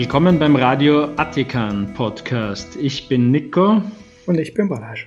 Willkommen beim Radio Attikan Podcast. Ich bin Nico. Und ich bin Balaj.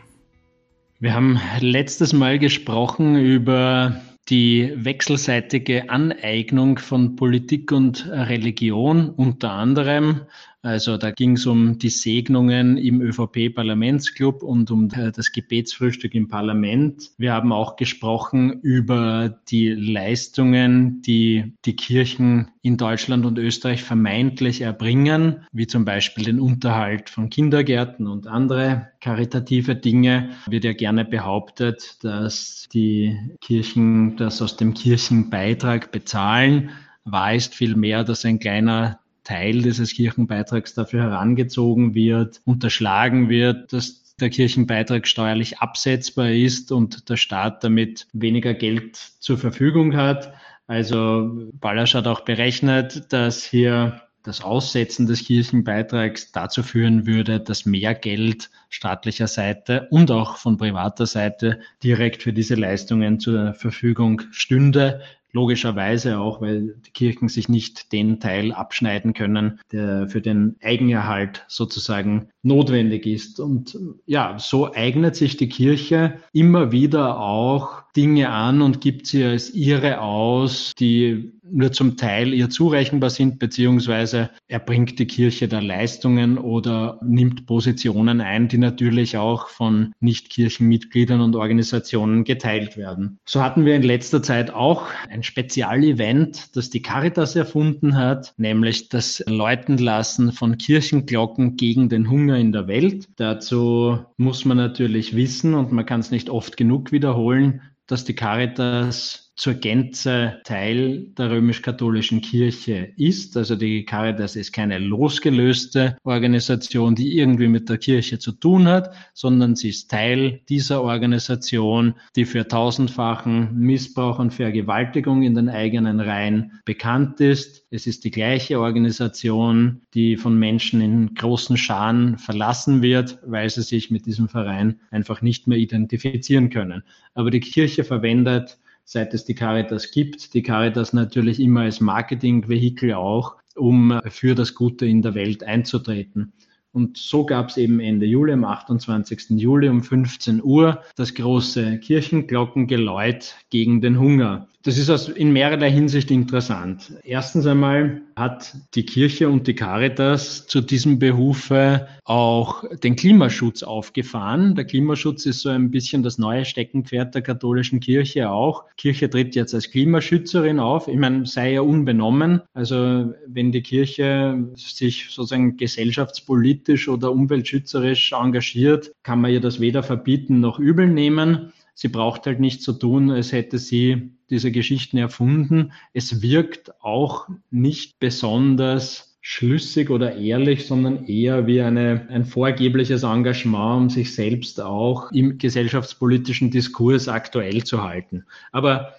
Wir haben letztes Mal gesprochen über die wechselseitige Aneignung von Politik und Religion unter anderem also da ging es um die Segnungen im ÖVP-Parlamentsclub und um das Gebetsfrühstück im Parlament. Wir haben auch gesprochen über die Leistungen, die die Kirchen in Deutschland und Österreich vermeintlich erbringen, wie zum Beispiel den Unterhalt von Kindergärten und andere karitative Dinge. Wird ja gerne behauptet, dass die Kirchen das aus dem Kirchenbeitrag bezahlen. Wahr ist vielmehr, dass ein kleiner Teil dieses Kirchenbeitrags dafür herangezogen wird, unterschlagen wird, dass der Kirchenbeitrag steuerlich absetzbar ist und der Staat damit weniger Geld zur Verfügung hat. Also Ballasch hat auch berechnet, dass hier das Aussetzen des Kirchenbeitrags dazu führen würde, dass mehr Geld staatlicher Seite und auch von privater Seite direkt für diese Leistungen zur Verfügung stünde, Logischerweise auch, weil die Kirchen sich nicht den Teil abschneiden können, der für den Eigenerhalt sozusagen notwendig ist. Und ja, so eignet sich die Kirche immer wieder auch Dinge an und gibt sie als ihre aus, die nur zum Teil ihr zurechenbar sind, beziehungsweise erbringt die Kirche da Leistungen oder nimmt Positionen ein, die natürlich auch von Nichtkirchenmitgliedern und Organisationen geteilt werden. So hatten wir in letzter Zeit auch ein Spezialevent, das die Caritas erfunden hat, nämlich das Läutenlassen von Kirchenglocken gegen den Hunger in der Welt. Dazu muss man natürlich wissen, und man kann es nicht oft genug wiederholen, dass die Caritas zur Gänze Teil der römisch-katholischen Kirche ist. Also die Caritas ist keine losgelöste Organisation, die irgendwie mit der Kirche zu tun hat, sondern sie ist Teil dieser Organisation, die für tausendfachen Missbrauch und Vergewaltigung in den eigenen Reihen bekannt ist. Es ist die gleiche Organisation, die von Menschen in großen Scharen verlassen wird, weil sie sich mit diesem Verein einfach nicht mehr identifizieren können. Aber die Kirche verwendet seit es die Caritas gibt. Die Caritas natürlich immer als Marketingvehikel auch, um für das Gute in der Welt einzutreten. Und so gab es eben Ende Juli, am 28. Juli um 15 Uhr, das große Kirchenglockengeläut gegen den Hunger. Das ist aus, in mehrerlei Hinsicht interessant. Erstens einmal hat die Kirche und die Caritas zu diesem Behufe auch den Klimaschutz aufgefahren. Der Klimaschutz ist so ein bisschen das neue Steckenpferd der katholischen Kirche auch. Kirche tritt jetzt als Klimaschützerin auf. Ich meine, sei ja unbenommen. Also wenn die Kirche sich sozusagen gesellschaftspolitisch oder umweltschützerisch engagiert, kann man ihr das weder verbieten noch übel nehmen. Sie braucht halt nicht so tun, als hätte sie diese Geschichten erfunden. Es wirkt auch nicht besonders schlüssig oder ehrlich, sondern eher wie eine, ein vorgebliches Engagement, um sich selbst auch im gesellschaftspolitischen Diskurs aktuell zu halten. Aber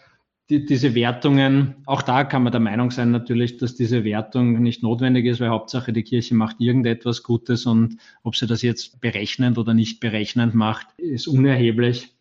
die, diese Wertungen, auch da kann man der Meinung sein natürlich, dass diese Wertung nicht notwendig ist, weil Hauptsache die Kirche macht irgendetwas Gutes und ob sie das jetzt berechnend oder nicht berechnend macht, ist unerheblich.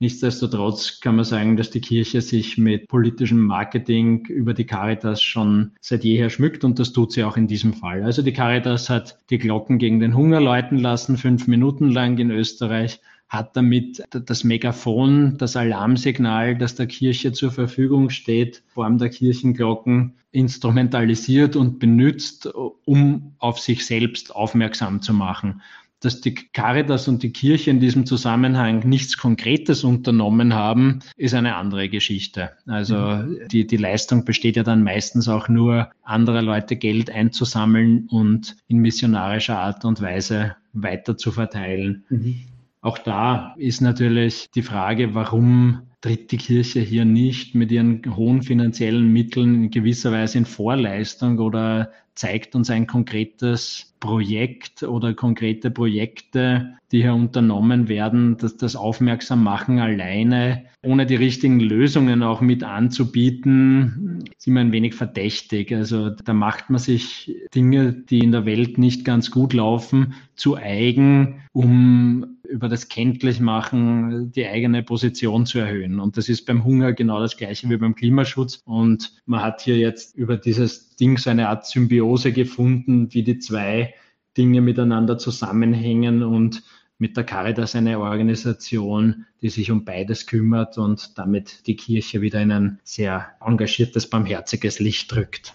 Nichtsdestotrotz kann man sagen, dass die Kirche sich mit politischem Marketing über die Caritas schon seit jeher schmückt und das tut sie auch in diesem Fall. Also die Caritas hat die Glocken gegen den Hunger läuten lassen, fünf Minuten lang in Österreich, hat damit das Megafon, das Alarmsignal, das der Kirche zur Verfügung steht, Form der Kirchenglocken, instrumentalisiert und benutzt, um auf sich selbst aufmerksam zu machen dass die Caritas und die Kirche in diesem Zusammenhang nichts Konkretes unternommen haben, ist eine andere Geschichte. Also mhm. die, die Leistung besteht ja dann meistens auch nur, andere Leute Geld einzusammeln und in missionarischer Art und Weise weiter zu verteilen. Mhm. Auch da ist natürlich die Frage, warum tritt die Kirche hier nicht mit ihren hohen finanziellen Mitteln in gewisser Weise in Vorleistung oder zeigt uns ein konkretes Projekt oder konkrete Projekte, die hier unternommen werden, dass das Aufmerksam machen alleine, ohne die richtigen Lösungen auch mit anzubieten, ist immer ein wenig verdächtig. Also da macht man sich Dinge, die in der Welt nicht ganz gut laufen, zu eigen, um über das Kenntlichmachen die eigene Position zu erhöhen. Und das ist beim Hunger genau das gleiche wie beim Klimaschutz. Und man hat hier jetzt über dieses Ding so eine Art Symbiose gefunden, wie die zwei Dinge miteinander zusammenhängen und mit der Caritas eine Organisation, die sich um beides kümmert und damit die Kirche wieder in ein sehr engagiertes, barmherziges Licht drückt.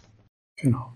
Genau.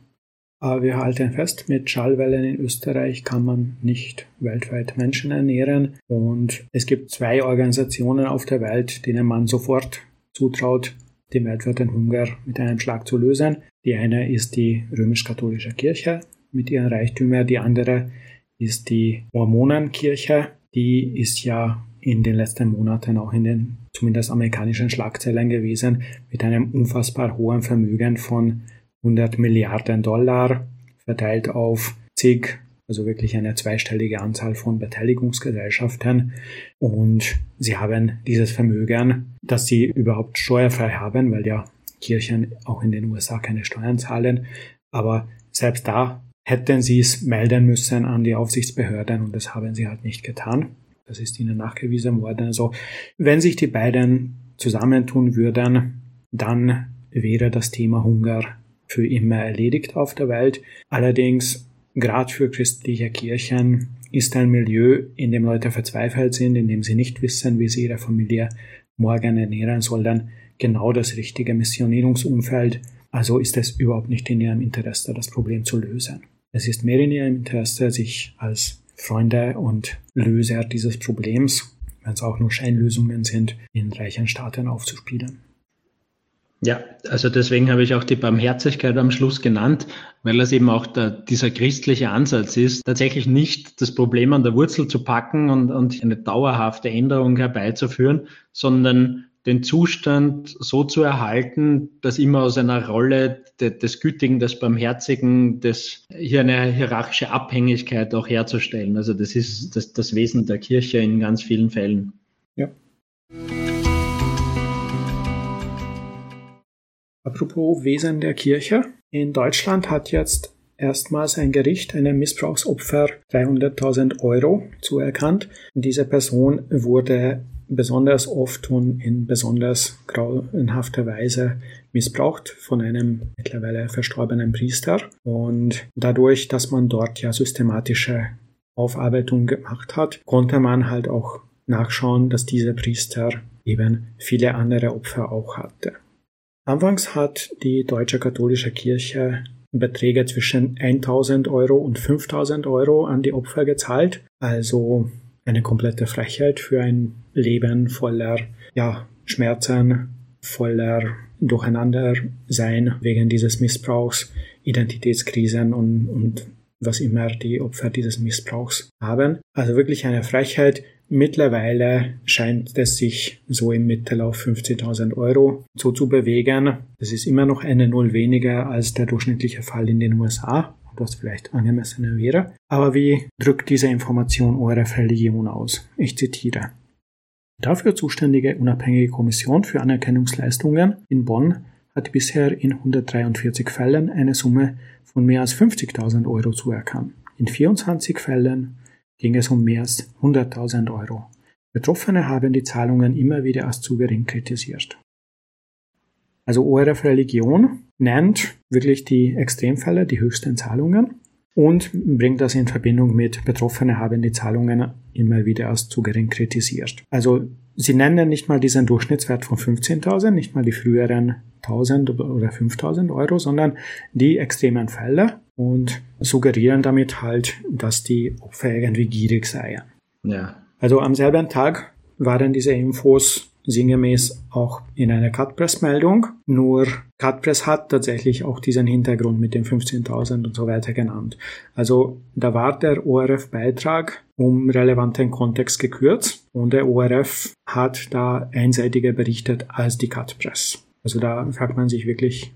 Aber wir halten fest, mit Schallwellen in Österreich kann man nicht weltweit Menschen ernähren. Und es gibt zwei Organisationen auf der Welt, denen man sofort zutraut, den weltweiten Hunger mit einem Schlag zu lösen. Die eine ist die römisch-katholische Kirche mit ihren Reichtümern, die andere ist die Mormonenkirche. Die ist ja in den letzten Monaten auch in den zumindest amerikanischen Schlagzeilen gewesen mit einem unfassbar hohen Vermögen von 100 Milliarden Dollar verteilt auf zig, also wirklich eine zweistellige Anzahl von Beteiligungsgesellschaften. Und sie haben dieses Vermögen, das sie überhaupt steuerfrei haben, weil ja Kirchen auch in den USA keine Steuern zahlen. Aber selbst da hätten sie es melden müssen an die Aufsichtsbehörden und das haben sie halt nicht getan. Das ist ihnen nachgewiesen worden. Also wenn sich die beiden zusammentun würden, dann wäre das Thema Hunger für immer erledigt auf der Welt. Allerdings, gerade für christliche Kirchen ist ein Milieu, in dem Leute verzweifelt sind, in dem sie nicht wissen, wie sie ihre Familie morgen ernähren sollen, genau das richtige Missionierungsumfeld. Also ist es überhaupt nicht in ihrem Interesse, das Problem zu lösen. Es ist mehr in ihrem Interesse, sich als Freunde und Löser dieses Problems, wenn es auch nur Scheinlösungen sind, in reichen Staaten aufzuspielen. Ja, also deswegen habe ich auch die Barmherzigkeit am Schluss genannt, weil das eben auch der, dieser christliche Ansatz ist, tatsächlich nicht das Problem an der Wurzel zu packen und, und eine dauerhafte Änderung herbeizuführen, sondern den Zustand so zu erhalten, dass immer aus einer Rolle de, des Gütigen, des Barmherzigen, des, hier eine hierarchische Abhängigkeit auch herzustellen. Also das ist das, das Wesen der Kirche in ganz vielen Fällen. Ja. Apropos Wesen der Kirche. In Deutschland hat jetzt erstmals ein Gericht einem Missbrauchsopfer 300.000 Euro zuerkannt. Diese Person wurde besonders oft und in besonders grauenhafter Weise missbraucht von einem mittlerweile verstorbenen Priester. Und dadurch, dass man dort ja systematische Aufarbeitung gemacht hat, konnte man halt auch nachschauen, dass dieser Priester eben viele andere Opfer auch hatte. Anfangs hat die deutsche katholische Kirche Beträge zwischen 1000 Euro und 5000 Euro an die Opfer gezahlt. Also eine komplette Frechheit für ein Leben voller ja, Schmerzen, voller Durcheinandersein wegen dieses Missbrauchs, Identitätskrisen und, und was immer die Opfer dieses Missbrauchs haben. Also wirklich eine Frechheit, Mittlerweile scheint es sich so im Mittel auf 15.000 Euro so zu bewegen. Das ist immer noch eine Null weniger als der durchschnittliche Fall in den USA, was vielleicht angemessener wäre. Aber wie drückt diese Information eure Religion aus? Ich zitiere. Dafür zuständige unabhängige Kommission für Anerkennungsleistungen in Bonn hat bisher in 143 Fällen eine Summe von mehr als 50.000 Euro zuerkannt. In 24 Fällen ging es um mehr als 100.000 Euro. Betroffene haben die Zahlungen immer wieder als zu gering kritisiert. Also ORF Religion nennt wirklich die Extremfälle, die höchsten Zahlungen und bringt das in Verbindung mit Betroffene haben die Zahlungen immer wieder als zu gering kritisiert. Also sie nennen nicht mal diesen Durchschnittswert von 15.000, nicht mal die früheren 1.000 oder 5.000 Euro, sondern die extremen Fälle und suggerieren damit halt, dass die Opfer irgendwie gierig seien. Ja. Also am selben Tag waren diese Infos sinngemäß auch in einer Cutpress-Meldung. Nur Cutpress hat tatsächlich auch diesen Hintergrund mit den 15.000 und so weiter genannt. Also da war der ORF-Beitrag um relevanten Kontext gekürzt und der ORF hat da einseitiger berichtet als die Cutpress. Also da fragt man sich wirklich,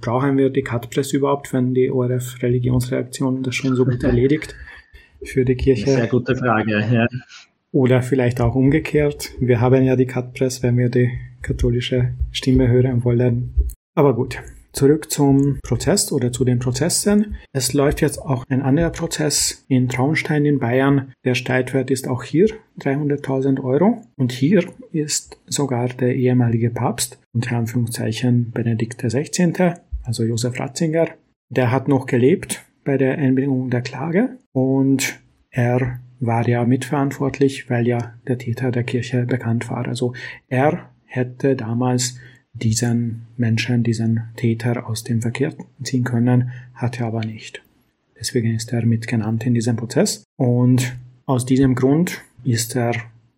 brauchen wir die Cutpress überhaupt, wenn die ORF Religionsreaktion das schon so gut erledigt für die Kirche? Sehr gute Frage, ja. Oder vielleicht auch umgekehrt. Wir haben ja die Cutpress, wenn wir die katholische Stimme hören wollen. Aber gut, Zurück zum Prozess oder zu den Prozessen. Es läuft jetzt auch ein anderer Prozess in Traunstein in Bayern. Der Streitwert ist auch hier 300.000 Euro. Und hier ist sogar der ehemalige Papst, unter Anführungszeichen Benedikt XVI., also Josef Ratzinger, der hat noch gelebt bei der Einbringung der Klage und er war ja mitverantwortlich, weil ja der Täter der Kirche bekannt war. Also er hätte damals diesen Menschen, diesen Täter aus dem Verkehr ziehen können, hat er aber nicht. Deswegen ist er mitgenannt in diesem Prozess und aus diesem Grund ist er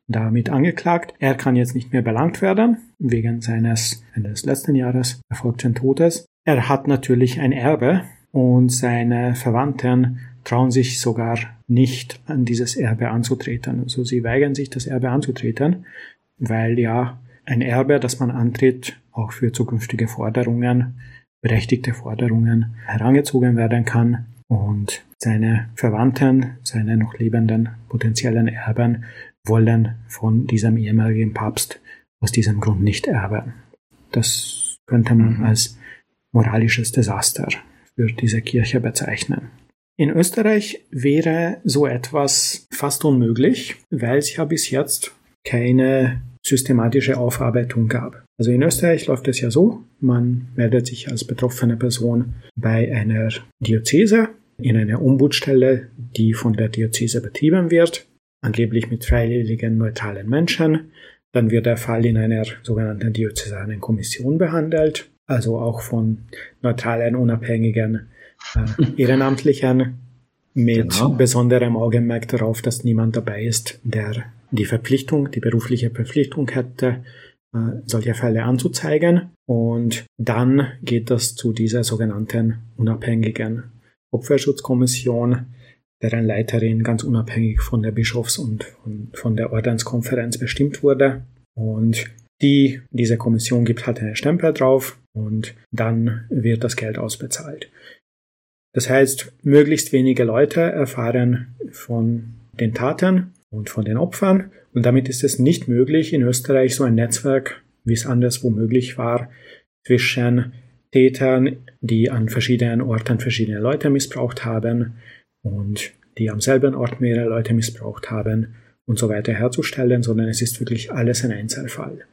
damit angeklagt. Er kann jetzt nicht mehr belangt werden wegen seines Ende des letzten Jahres erfolgten Todes. Er hat natürlich ein Erbe und seine Verwandten trauen sich sogar nicht an dieses Erbe anzutreten. Also sie weigern sich, das Erbe anzutreten, weil ja ein Erbe, das man antritt, auch für zukünftige Forderungen, berechtigte Forderungen herangezogen werden kann und seine Verwandten, seine noch lebenden potenziellen Erben wollen von diesem ehemaligen Papst aus diesem Grund nicht erben. Das könnte man mhm. als moralisches Desaster für diese Kirche bezeichnen. In Österreich wäre so etwas fast unmöglich, weil es ja bis jetzt keine systematische Aufarbeitung gab. Also in Österreich läuft es ja so, man meldet sich als betroffene Person bei einer Diözese in einer Ombudsstelle, die von der Diözese betrieben wird, angeblich mit freiwilligen neutralen Menschen. Dann wird der Fall in einer sogenannten diözesanen Kommission behandelt, also auch von neutralen, unabhängigen äh, Ehrenamtlichen mit genau. besonderem Augenmerk darauf, dass niemand dabei ist, der die Verpflichtung, die berufliche Verpflichtung hätte, äh, solche Fälle anzuzeigen. Und dann geht das zu dieser sogenannten unabhängigen Opferschutzkommission, deren Leiterin ganz unabhängig von der Bischofs- und von, der Ordenskonferenz bestimmt wurde. Und die, diese Kommission gibt halt einen Stempel drauf und dann wird das Geld ausbezahlt. Das heißt, möglichst wenige Leute erfahren von den Taten und von den Opfern. Und damit ist es nicht möglich, in Österreich so ein Netzwerk, wie es anderswo möglich war, zwischen Tätern, die an verschiedenen Orten verschiedene Leute missbraucht haben und die am selben Ort mehrere Leute missbraucht haben und so weiter herzustellen, sondern es ist wirklich alles ein Einzelfall.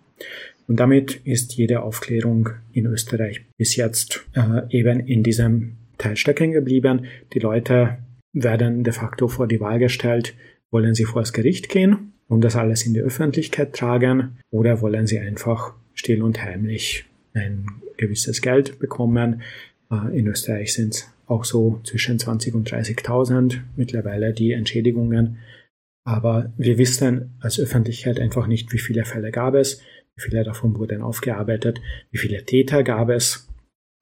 Und damit ist jede Aufklärung in Österreich bis jetzt äh, eben in diesem Teil stecken geblieben. Die Leute werden de facto vor die Wahl gestellt, wollen Sie vor das Gericht gehen und das alles in die Öffentlichkeit tragen oder wollen Sie einfach still und heimlich ein gewisses Geld bekommen? Äh, in Österreich sind es auch so zwischen 20 und 30.000 mittlerweile die Entschädigungen. Aber wir wissen als Öffentlichkeit einfach nicht, wie viele Fälle gab es, wie viele davon wurden aufgearbeitet, wie viele Täter gab es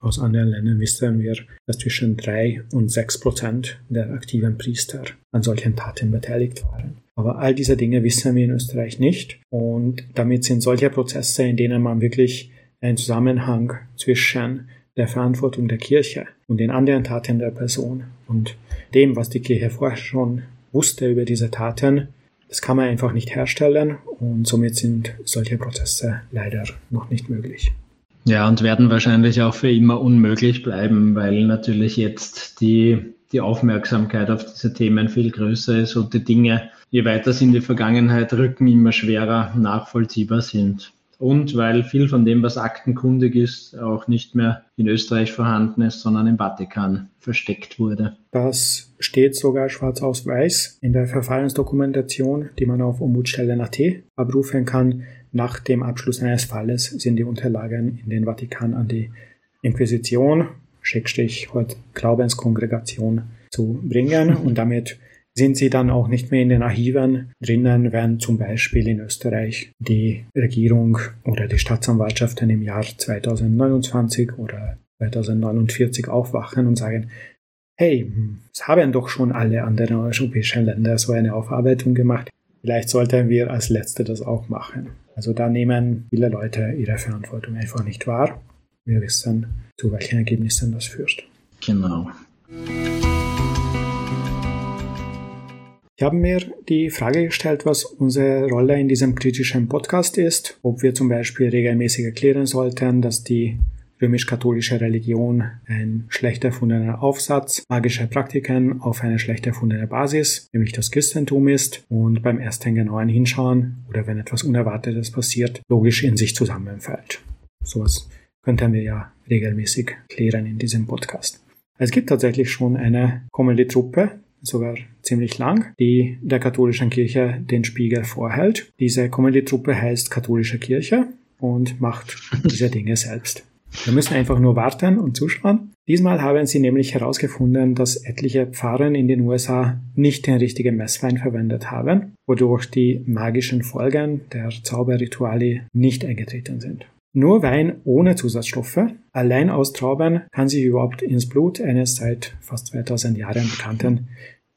aus anderen Ländern wissen wir, dass zwischen drei und sechs Prozent der aktiven Priester an solchen Taten beteiligt waren. Aber all diese Dinge wissen wir in Österreich nicht und damit sind solche Prozesse, in denen man wirklich einen Zusammenhang zwischen der Verantwortung der Kirche und den anderen Taten der Person und dem, was die Kirche vorher schon wusste über diese Taten, das kann man einfach nicht herstellen und somit sind solche Prozesse leider noch nicht möglich. Ja, und werden wahrscheinlich auch für immer unmöglich bleiben, weil natürlich jetzt die, die Aufmerksamkeit auf diese Themen viel größer ist und die Dinge, je weiter sie in die Vergangenheit rücken, immer schwerer nachvollziehbar sind. Und weil viel von dem, was aktenkundig ist, auch nicht mehr in Österreich vorhanden ist, sondern im Vatikan versteckt wurde. Das steht sogar schwarz auf weiß in der Verfahrensdokumentation, die man auf Ombudsstelle.at abrufen kann. Nach dem Abschluss eines Falles sind die Unterlagen in den Vatikan an die Inquisition, Schrägstrich heute Glaubenskongregation, zu bringen und damit sind sie dann auch nicht mehr in den Archiven drinnen, wenn zum Beispiel in Österreich die Regierung oder die Staatsanwaltschaften im Jahr 2029 oder 2049 aufwachen und sagen, hey, es haben doch schon alle anderen europäischen Länder so eine Aufarbeitung gemacht. Vielleicht sollten wir als Letzte das auch machen. Also da nehmen viele Leute ihre Verantwortung einfach nicht wahr, wir wissen, zu welchen Ergebnissen das führt. Genau. Ich habe mir die Frage gestellt, was unsere Rolle in diesem kritischen Podcast ist, ob wir zum Beispiel regelmäßig erklären sollten, dass die römisch-katholische Religion ein schlecht erfundener Aufsatz magischer Praktiken auf eine schlecht erfundene Basis, nämlich das Christentum ist, und beim ersten genauen Hinschauen oder wenn etwas Unerwartetes passiert, logisch in sich zusammenfällt. Sowas könnten wir ja regelmäßig klären in diesem Podcast. Es gibt tatsächlich schon eine Comedy-Truppe, sogar ziemlich lang, die der katholischen Kirche den Spiegel vorhält. Diese Comedy-Truppe heißt Katholische Kirche und macht diese Dinge selbst. Wir müssen einfach nur warten und zuschauen. Diesmal haben sie nämlich herausgefunden, dass etliche Pfarrer in den USA nicht den richtigen Messwein verwendet haben, wodurch die magischen Folgen der Zauberrituale nicht eingetreten sind. Nur Wein ohne Zusatzstoffe, allein aus Trauben, kann sich überhaupt ins Blut eines seit fast 2000 Jahren bekannten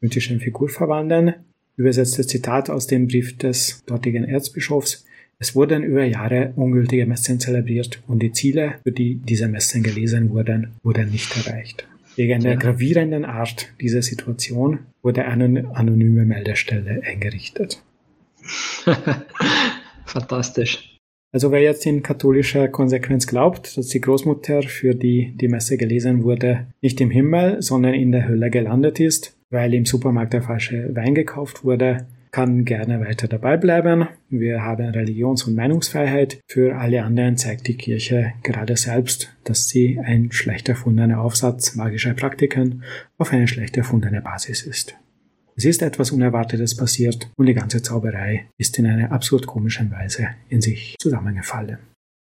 mythischen Figur verwandeln. Übersetztes Zitat aus dem Brief des dortigen Erzbischofs. Es wurden über Jahre ungültige Messen zelebriert und die Ziele, für die diese Messen gelesen wurden, wurden nicht erreicht. Wegen der gravierenden Art dieser Situation wurde eine anonyme Meldestelle eingerichtet. Fantastisch. Also wer jetzt in katholischer Konsequenz glaubt, dass die Großmutter, für die die Messe gelesen wurde, nicht im Himmel, sondern in der Hölle gelandet ist, weil im Supermarkt der falsche Wein gekauft wurde, kann gerne weiter dabei bleiben. Wir haben Religions- und Meinungsfreiheit. Für alle anderen zeigt die Kirche gerade selbst, dass sie ein schlecht erfundener Aufsatz magischer Praktiken auf eine schlecht erfundene Basis ist. Es ist etwas Unerwartetes passiert und die ganze Zauberei ist in einer absurd komischen Weise in sich zusammengefallen.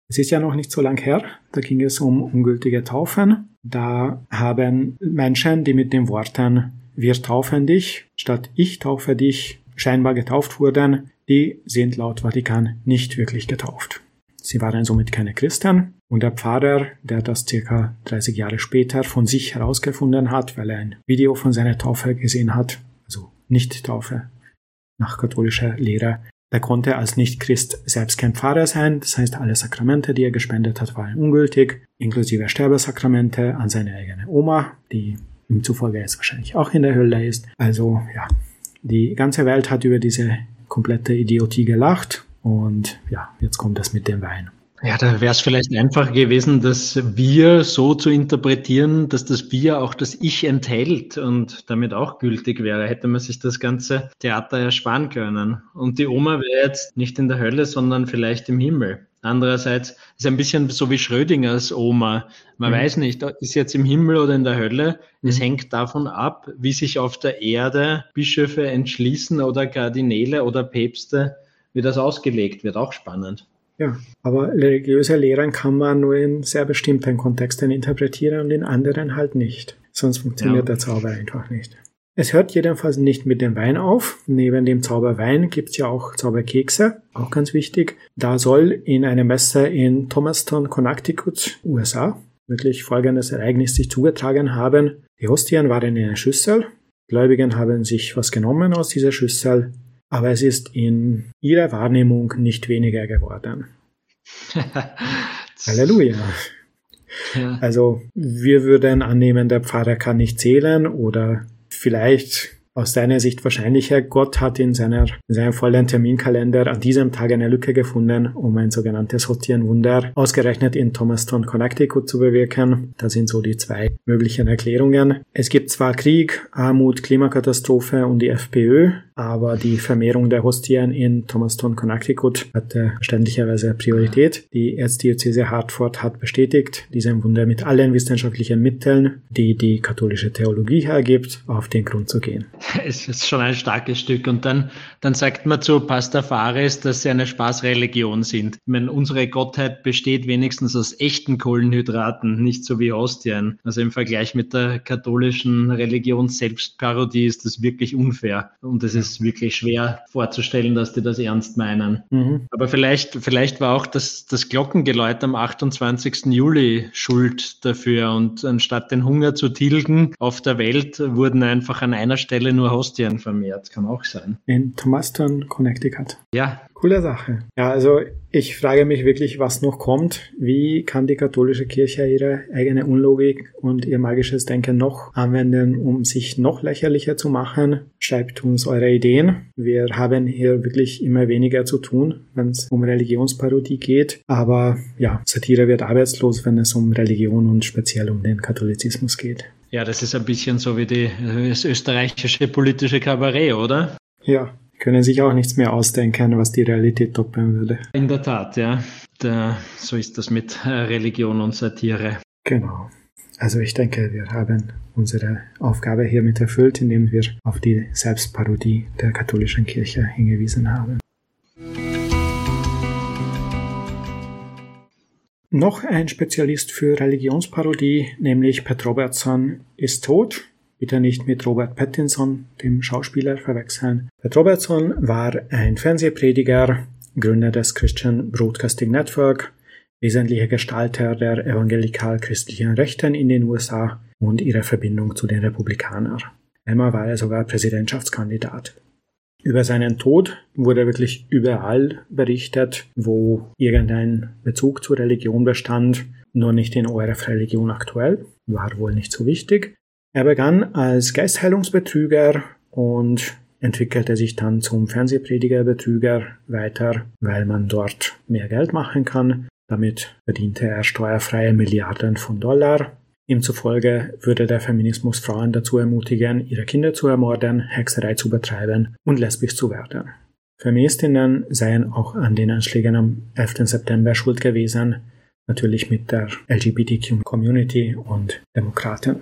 Es ist ja noch nicht so lang her, da ging es um ungültige Taufen. Da haben Menschen, die mit den Worten wir taufen dich statt ich taufe dich scheinbar getauft wurden, die sind laut Vatikan nicht wirklich getauft. Sie waren somit keine Christen und der Pfarrer, der das circa 30 Jahre später von sich herausgefunden hat, weil er ein Video von seiner Taufe gesehen hat, nicht-Taufe nach katholischer Lehre. Er konnte als Nicht-Christ selbst kein Pfarrer sein, das heißt, alle Sakramente, die er gespendet hat, waren ungültig, inklusive Sterbesakramente an seine eigene Oma, die ihm zufolge jetzt wahrscheinlich auch in der Hölle ist. Also ja, die ganze Welt hat über diese komplette Idiotie gelacht und ja, jetzt kommt das mit dem Wein. Ja, da wäre es vielleicht einfach gewesen, das Wir so zu interpretieren, dass das Wir auch das Ich enthält und damit auch gültig wäre. Hätte man sich das ganze Theater ersparen können. Und die Oma wäre jetzt nicht in der Hölle, sondern vielleicht im Himmel. Andererseits ist ein bisschen so wie Schrödingers Oma. Man mhm. weiß nicht, ist jetzt im Himmel oder in der Hölle. Mhm. Es hängt davon ab, wie sich auf der Erde Bischöfe entschließen oder Kardinäle oder Päpste, wie das ausgelegt wird. Auch spannend. Ja, aber religiöse Lehren kann man nur in sehr bestimmten Kontexten interpretieren und in anderen halt nicht. Sonst funktioniert ja. der Zauber einfach nicht. Es hört jedenfalls nicht mit dem Wein auf. Neben dem Zauberwein gibt's ja auch Zauberkekse, auch ganz wichtig. Da soll in einer Messe in Thomaston, Connecticut, USA, wirklich folgendes Ereignis sich zugetragen haben. Die Hostien waren in einer Schüssel. Gläubigen haben sich was genommen aus dieser Schüssel aber es ist in ihrer Wahrnehmung nicht weniger geworden. Halleluja. Ja. Also wir würden annehmen, der Pfarrer kann nicht zählen oder vielleicht aus seiner Sicht wahrscheinlicher, Gott hat in, seiner, in seinem vollen Terminkalender an diesem Tag eine Lücke gefunden, um ein sogenanntes Hostienwunder ausgerechnet in Thomaston, Connecticut zu bewirken. Das sind so die zwei möglichen Erklärungen. Es gibt zwar Krieg, Armut, Klimakatastrophe und die FPÖ, aber die Vermehrung der Hostien in Thomaston, Connecticut hat äh, verständlicherweise Priorität. Die Erzdiözese Hartford hat bestätigt, diesem Wunder mit allen wissenschaftlichen Mitteln, die die katholische Theologie hergibt, auf den Grund zu gehen. Es ist schon ein starkes Stück. Und dann, dann sagt man zu Pastafaris, dass sie eine Spaßreligion sind. Ich meine, unsere Gottheit besteht wenigstens aus echten Kohlenhydraten, nicht so wie Hostien. Also im Vergleich mit der katholischen Religion Selbstparodie ist das wirklich unfair. Und es ist wirklich schwer vorzustellen, dass die das ernst meinen. Mhm. Aber vielleicht, vielleicht war auch das, das Glockengeläut am 28. Juli schuld dafür. Und anstatt den Hunger zu tilgen auf der Welt, wurden einfach an einer Stelle nur Hostien vermehrt, kann auch sein. In Thomaston, Connecticut. Ja. Coole Sache. Ja, also ich frage mich wirklich, was noch kommt. Wie kann die katholische Kirche ihre eigene Unlogik und ihr magisches Denken noch anwenden, um sich noch lächerlicher zu machen? Schreibt uns eure Ideen. Wir haben hier wirklich immer weniger zu tun, wenn es um Religionsparodie geht. Aber ja, Satire wird arbeitslos, wenn es um Religion und speziell um den Katholizismus geht. Ja, das ist ein bisschen so wie die, das österreichische politische Kabarett, oder? Ja, können sich auch nichts mehr ausdenken, was die Realität toppen würde. In der Tat, ja. Da, so ist das mit äh, Religion und Satire. Genau. Also ich denke, wir haben unsere Aufgabe hiermit erfüllt, indem wir auf die Selbstparodie der katholischen Kirche hingewiesen haben. Noch ein Spezialist für Religionsparodie, nämlich Pat Robertson, ist tot. Bitte nicht mit Robert Pattinson, dem Schauspieler, verwechseln. Pat Robertson war ein Fernsehprediger, Gründer des Christian Broadcasting Network, wesentlicher Gestalter der evangelikal-christlichen Rechten in den USA und ihrer Verbindung zu den Republikanern. Einmal war er sogar Präsidentschaftskandidat. Über seinen Tod wurde wirklich überall berichtet, wo irgendein Bezug zur Religion bestand, nur nicht in ORF Religion aktuell, war wohl nicht so wichtig. Er begann als Geistheilungsbetrüger und entwickelte sich dann zum Fernsehpredigerbetrüger weiter, weil man dort mehr Geld machen kann. Damit verdiente er steuerfreie Milliarden von Dollar Ihm zufolge würde der Feminismus Frauen dazu ermutigen, ihre Kinder zu ermorden, Hexerei zu betreiben und lesbisch zu werden. Feministinnen seien auch an den Anschlägen am 11. September schuld gewesen, natürlich mit der LGBTQ-Community und Demokraten.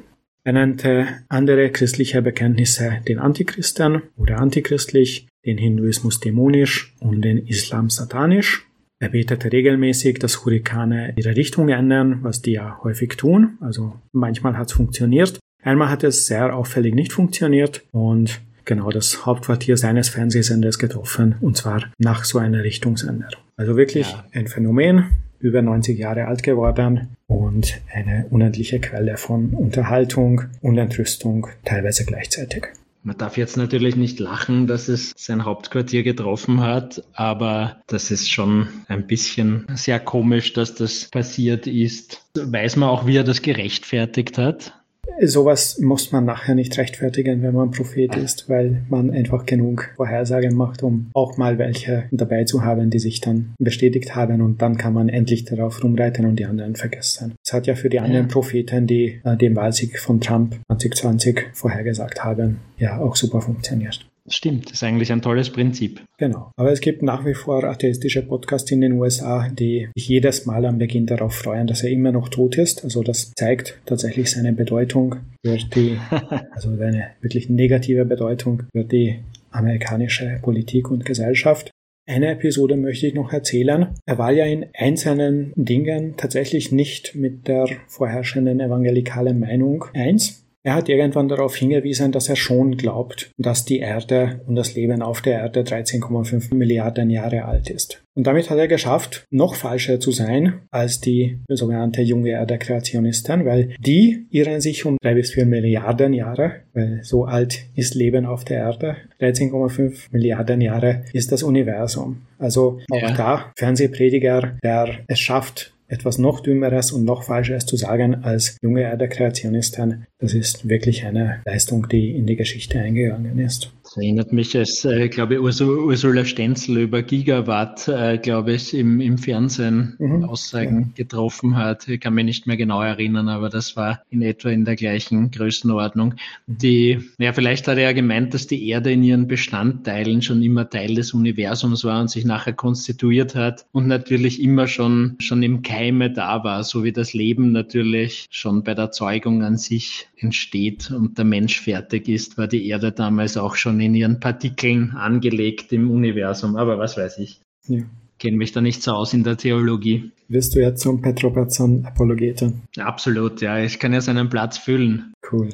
Er nannte andere christliche Bekenntnisse den Antichristen oder antichristlich, den Hinduismus dämonisch und den Islam satanisch er betete regelmäßig, dass Hurrikane ihre Richtung ändern, was die ja häufig tun. Also manchmal hat es funktioniert. Einmal hat es sehr auffällig nicht funktioniert und genau das Hauptquartier seines Fernsehsenders getroffen und zwar nach so einer Richtungsänderung. Also wirklich ja. ein Phänomen, über 90 Jahre alt geworden und eine unendliche Quelle von Unterhaltung und Entrüstung teilweise gleichzeitig. Man darf jetzt natürlich nicht lachen, dass es sein Hauptquartier getroffen hat, aber das ist schon ein bisschen sehr komisch, dass das passiert ist. Weiß man auch, wie er das gerechtfertigt hat? Sowas muss man nachher nicht rechtfertigen, wenn man Prophet ist, weil man einfach genug Vorhersagen macht, um auch mal welche dabei zu haben, die sich dann bestätigt haben und dann kann man endlich darauf rumreiten und die anderen vergessen. Es hat ja für die anderen Propheten, die äh, den Wahlsieg von Trump 2020 vorhergesagt haben, ja auch super funktioniert. Stimmt, das ist eigentlich ein tolles Prinzip. Genau. Aber es gibt nach wie vor atheistische Podcasts in den USA, die sich jedes Mal am Beginn darauf freuen, dass er immer noch tot ist. Also das zeigt tatsächlich seine Bedeutung für die, also seine wirklich negative Bedeutung für die amerikanische Politik und Gesellschaft. Eine Episode möchte ich noch erzählen. Er war ja in einzelnen Dingen tatsächlich nicht mit der vorherrschenden evangelikalen Meinung eins. Er hat irgendwann darauf hingewiesen, dass er schon glaubt, dass die Erde und das Leben auf der Erde 13,5 Milliarden Jahre alt ist. Und damit hat er geschafft, noch falscher zu sein als die sogenannte junge Erde-Kreationisten, weil die irren sich um drei bis vier Milliarden Jahre, weil so alt ist Leben auf der Erde. 13,5 Milliarden Jahre ist das Universum. Also auch ja. da Fernsehprediger, der es schafft, etwas noch Dümmeres und noch Falscheres zu sagen als junge Erde-Kreationisten. Das ist wirklich eine Leistung, die in die Geschichte eingegangen ist. Das erinnert mich, als, äh, glaube ich, Ursula Stenzel über Gigawatt, äh, glaube ich, im, im Fernsehen mhm. Aussagen ja. getroffen hat. Ich kann mich nicht mehr genau erinnern, aber das war in etwa in der gleichen Größenordnung. Die, ja, vielleicht hat er ja gemeint, dass die Erde in ihren Bestandteilen schon immer Teil des Universums war und sich nachher konstituiert hat und natürlich immer schon, schon im Keime da war, so wie das Leben natürlich schon bei der Zeugung an sich entsteht und der Mensch fertig ist, war die Erde damals auch schon in ihren Partikeln angelegt im Universum. Aber was weiß ich. Ja. Kenne mich da nicht so aus in der Theologie. Wirst du jetzt zum Pet Robertson Apologeten? Absolut, ja. Ich kann ja seinen Platz füllen. Cool.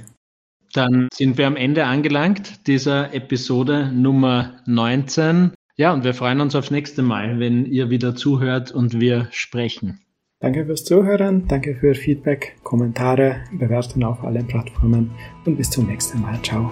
Dann sind wir am Ende angelangt dieser Episode Nummer 19. Ja, und wir freuen uns aufs nächste Mal, wenn ihr wieder zuhört und wir sprechen. Danke fürs Zuhören, danke für Feedback, Kommentare, Bewertungen auf allen Plattformen und bis zum nächsten Mal. Ciao.